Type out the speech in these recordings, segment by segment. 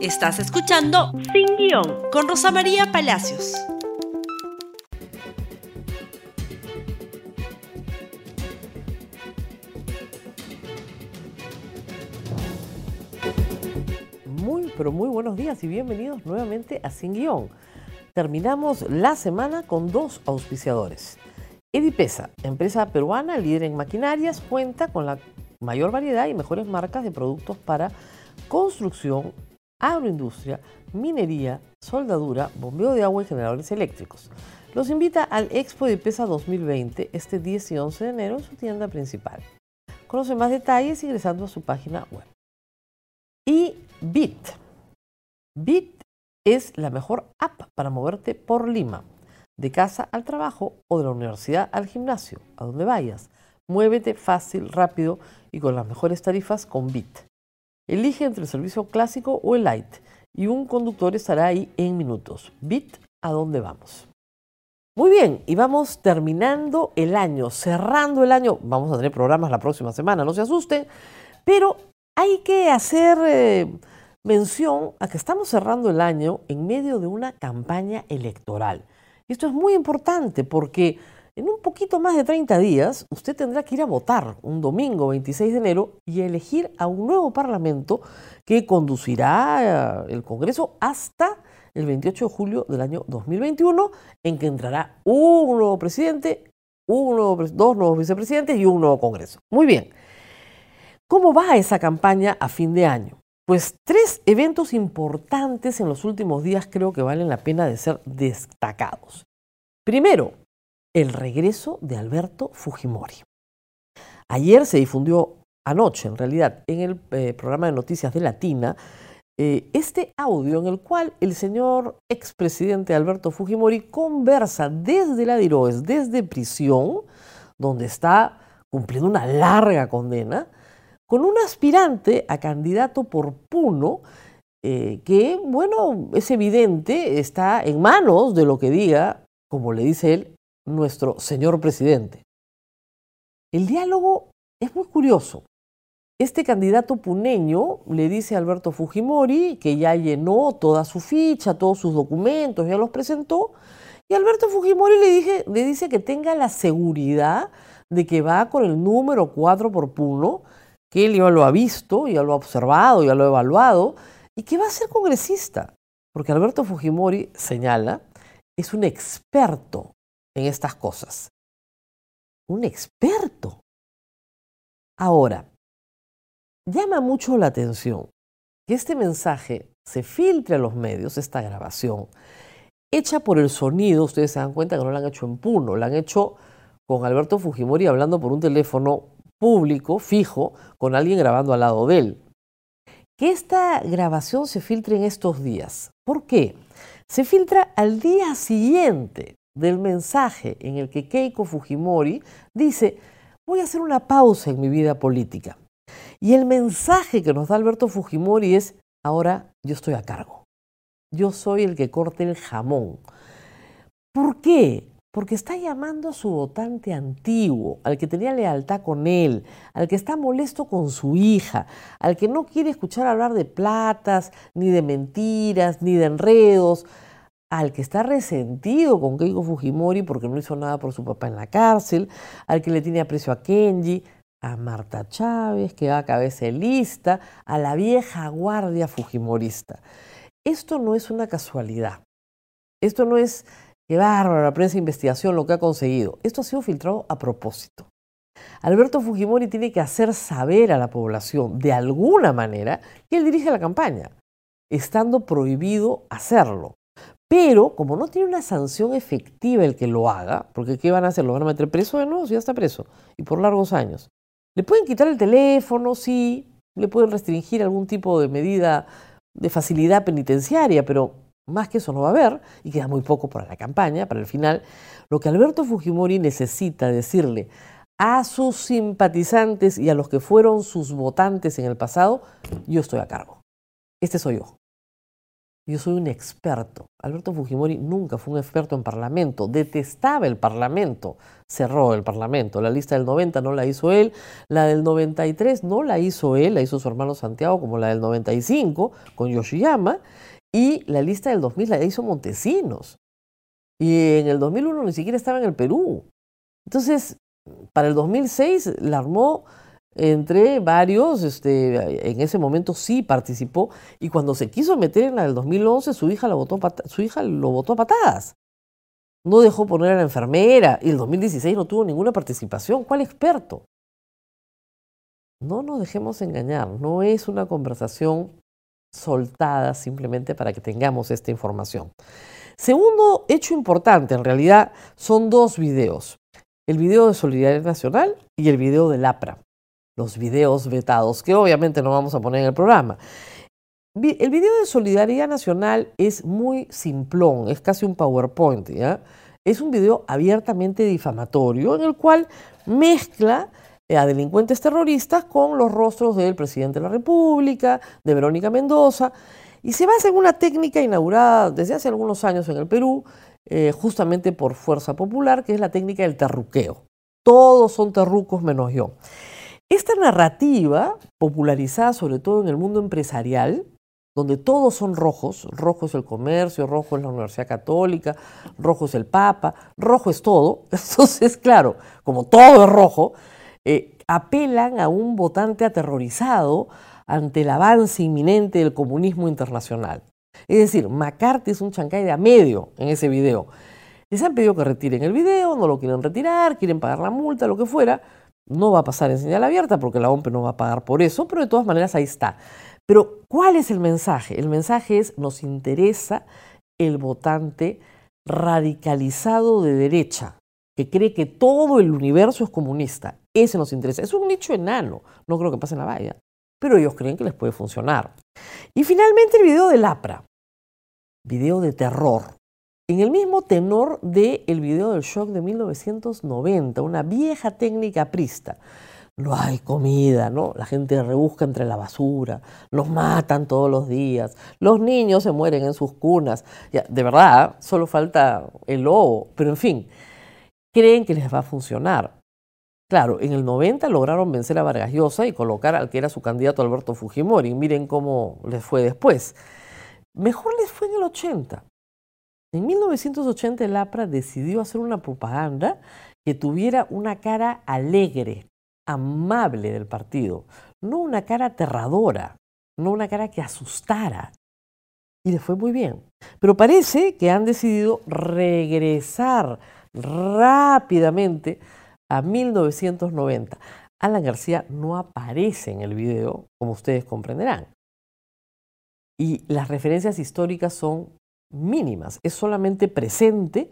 Estás escuchando Sin Guión con Rosa María Palacios. Muy, pero muy buenos días y bienvenidos nuevamente a Sin Guión. Terminamos la semana con dos auspiciadores. Edipesa, empresa peruana líder en maquinarias, cuenta con la mayor variedad y mejores marcas de productos para construcción, agroindustria, minería, soldadura, bombeo de agua y generadores eléctricos. Los invita al Expo de Pesa 2020 este 10 y 11 de enero en su tienda principal. Conoce más detalles ingresando a su página web. Y Bit. Bit es la mejor app para moverte por Lima, de casa al trabajo o de la universidad al gimnasio, a donde vayas. Muévete fácil, rápido y con las mejores tarifas con Bit. Elige entre el servicio clásico o el light y un conductor estará ahí en minutos. Bit, ¿a dónde vamos? Muy bien, y vamos terminando el año, cerrando el año. Vamos a tener programas la próxima semana, no se asusten, pero hay que hacer eh, mención a que estamos cerrando el año en medio de una campaña electoral. Esto es muy importante porque en un poquito más de 30 días, usted tendrá que ir a votar un domingo 26 de enero y elegir a un nuevo Parlamento que conducirá eh, el Congreso hasta el 28 de julio del año 2021, en que entrará un nuevo presidente, dos nuevos vicepresidentes y un nuevo Congreso. Muy bien. ¿Cómo va esa campaña a fin de año? Pues tres eventos importantes en los últimos días creo que valen la pena de ser destacados. Primero, el regreso de Alberto Fujimori. Ayer se difundió, anoche en realidad, en el eh, programa de noticias de Latina, eh, este audio en el cual el señor expresidente Alberto Fujimori conversa desde la DIROES, desde prisión, donde está cumpliendo una larga condena, con un aspirante a candidato por Puno, eh, que, bueno, es evidente, está en manos de lo que diga, como le dice él, nuestro señor presidente. El diálogo es muy curioso. Este candidato puneño le dice a Alberto Fujimori que ya llenó toda su ficha, todos sus documentos, ya los presentó, y Alberto Fujimori le, dice que tenga la seguridad de que va con el número 4 por Puno, que él ya lo ha visto, ya lo ha observado, ya lo ha evaluado, y que va a ser congresista. Porque Alberto Fujimori señala, es un experto en estas cosas. Un experto. Ahora, llama mucho la atención que este mensaje se filtre a los medios, esta grabación, hecha por el sonido, ustedes se dan cuenta que no la han hecho en Puno, la han hecho con Alberto Fujimori hablando por un teléfono público, fijo, con alguien grabando al lado de él. Que esta grabación se filtre en estos días. ¿Por qué? Se filtra al día siguiente del mensaje en el que Keiko Fujimori dice, voy a hacer una pausa en mi vida política. Y el mensaje que nos da Alberto Fujimori es, ahora yo estoy a cargo. Yo soy el que corte el jamón. ¿Por qué? Porque está llamando a su votante antiguo, al que tenía lealtad con él, al que está molesto con su hija, al que no quiere escuchar hablar de platas, ni de mentiras, ni de enredos, al que está resentido con Keiko Fujimori porque no hizo nada por su papá en la cárcel, al que le tiene aprecio a Kenji, a Marta Chávez, que va a cabeza lista, a la vieja guardia fujimorista. Esto no es una casualidad. Esto no es que bárbaro la prensa de investigación lo que ha conseguido. Esto ha sido filtrado a propósito. Alberto Fujimori tiene que hacer saber a la población de alguna manera que él dirige la campaña, estando prohibido hacerlo. Pero como no tiene una sanción efectiva el que lo haga, porque ¿qué van a hacer? ¿Lo van a meter preso de nuevo? Si ya está preso. Y por largos años. Le pueden quitar el teléfono, sí. Le pueden restringir algún tipo de medida de facilidad penitenciaria, pero más que eso no va a haber, y queda muy poco para la campaña, para el final. Lo que Alberto Fujimori necesita decirle a sus simpatizantes y a los que fueron sus votantes en el pasado, yo estoy a cargo. Este soy yo. Yo soy un experto. Alberto Fujimori nunca fue un experto en parlamento, detestaba el parlamento, cerró el parlamento. La lista del 90 no la hizo él, la del 93 no la hizo él, la hizo su hermano Santiago, como la del 95 con Yoshiyama, y la lista del 2000 la hizo Montesinos. Y en el 2001 ni siquiera estaba en el Perú. Entonces, para el 2006 la armó entre varios, este, en ese momento sí participó y cuando se quiso meter en la del 2011 su hija, votó, su hija lo votó a patadas. No dejó poner a la enfermera y el 2016 no tuvo ninguna participación. ¿Cuál experto? No nos dejemos engañar, no es una conversación soltada simplemente para que tengamos esta información. Segundo hecho importante, en realidad, son dos videos. El video de Solidaridad Nacional y el video del APRA los videos vetados, que obviamente no vamos a poner en el programa. El video de Solidaridad Nacional es muy simplón, es casi un PowerPoint, ¿ya? Es un video abiertamente difamatorio en el cual mezcla eh, a delincuentes terroristas con los rostros del presidente de la República, de Verónica Mendoza, y se basa en una técnica inaugurada desde hace algunos años en el Perú, eh, justamente por Fuerza Popular, que es la técnica del terruqueo. Todos son terrucos menos yo. Esta narrativa, popularizada sobre todo en el mundo empresarial, donde todos son rojos, rojo es el comercio, rojo es la Universidad Católica, rojo es el Papa, rojo es todo, entonces claro, como todo es rojo, eh, apelan a un votante aterrorizado ante el avance inminente del comunismo internacional. Es decir, McCarthy es un chancay de a medio en ese video. Les han pedido que retiren el video, no lo quieren retirar, quieren pagar la multa, lo que fuera, no va a pasar en señal abierta porque la OMP no va a pagar por eso, pero de todas maneras ahí está. Pero ¿cuál es el mensaje? El mensaje es, nos interesa el votante radicalizado de derecha, que cree que todo el universo es comunista. Ese nos interesa. Es un nicho enano, no creo que pase en la valla, pero ellos creen que les puede funcionar. Y finalmente el video del APRA, video de terror, en el mismo tenor del el video del shock de 1990, una vieja técnica prista. No hay comida, ¿no? La gente rebusca entre la basura, los matan todos los días, los niños se mueren en sus cunas. Ya, de verdad, solo falta el lobo, pero en fin, creen que les va a funcionar. Claro, en el 90 lograron vencer a Vargas Llosa y colocar al que era su candidato Alberto Fujimori. Miren cómo les fue después. Mejor les fue en el 80. En 1980 el APRA decidió hacer una propaganda que tuviera una cara alegre, amable del partido, no una cara aterradora, no una cara que asustara. Y le fue muy bien. Pero parece que han decidido regresar rápidamente a 1990. Alan García no aparece en el video, como ustedes comprenderán. Y las referencias históricas son mínimas. Es solamente presente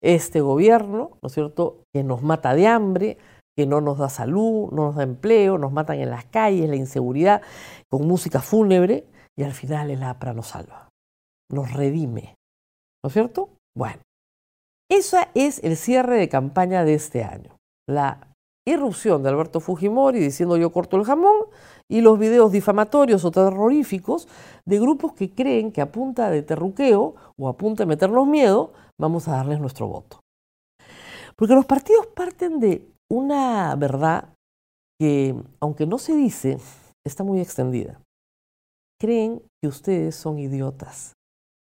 este gobierno, ¿no es cierto?, que nos mata de hambre, que no nos da salud, no nos da empleo, nos matan en las calles, la inseguridad, con música fúnebre, y al final el APRA nos salva, nos redime. ¿No es cierto? Bueno, ese es el cierre de campaña de este año. La irrupción de Alberto Fujimori diciendo yo corto el jamón y los videos difamatorios o terroríficos de grupos que creen que a punta de terruqueo o a punta de meternos miedo vamos a darles nuestro voto. Porque los partidos parten de una verdad que, aunque no se dice, está muy extendida. Creen que ustedes son idiotas.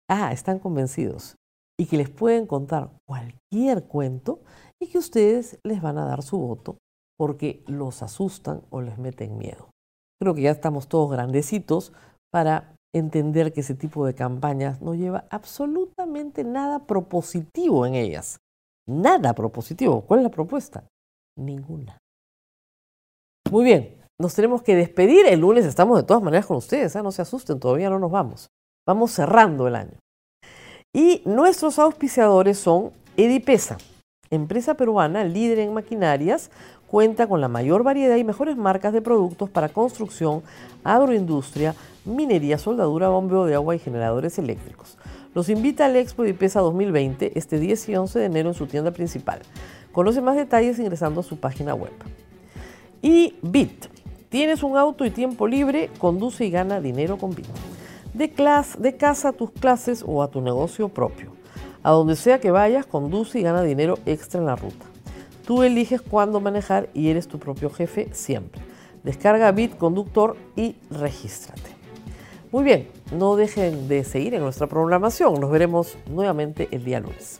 Ah, están convencidos. Y que les pueden contar cualquier cuento y que ustedes les van a dar su voto porque los asustan o les meten miedo. Creo que ya estamos todos grandecitos para entender que ese tipo de campañas no lleva absolutamente nada propositivo en ellas. Nada propositivo. ¿Cuál es la propuesta? Ninguna. Muy bien, nos tenemos que despedir. El lunes estamos de todas maneras con ustedes. ¿eh? No se asusten, todavía no nos vamos. Vamos cerrando el año. Y nuestros auspiciadores son Edipesa, empresa peruana líder en maquinarias cuenta con la mayor variedad y mejores marcas de productos para construcción, agroindustria, minería, soldadura, bombeo de agua y generadores eléctricos. Los invita al Expo de IPESA 2020 este 10 y 11 de enero en su tienda principal. Conoce más detalles ingresando a su página web. Y BIT. Tienes un auto y tiempo libre, conduce y gana dinero con BIT. de, clase, de casa a tus clases o a tu negocio propio. A donde sea que vayas, conduce y gana dinero extra en la ruta. Tú eliges cuándo manejar y eres tu propio jefe siempre. Descarga Bit Conductor y regístrate. Muy bien, no dejen de seguir en nuestra programación. Nos veremos nuevamente el día lunes.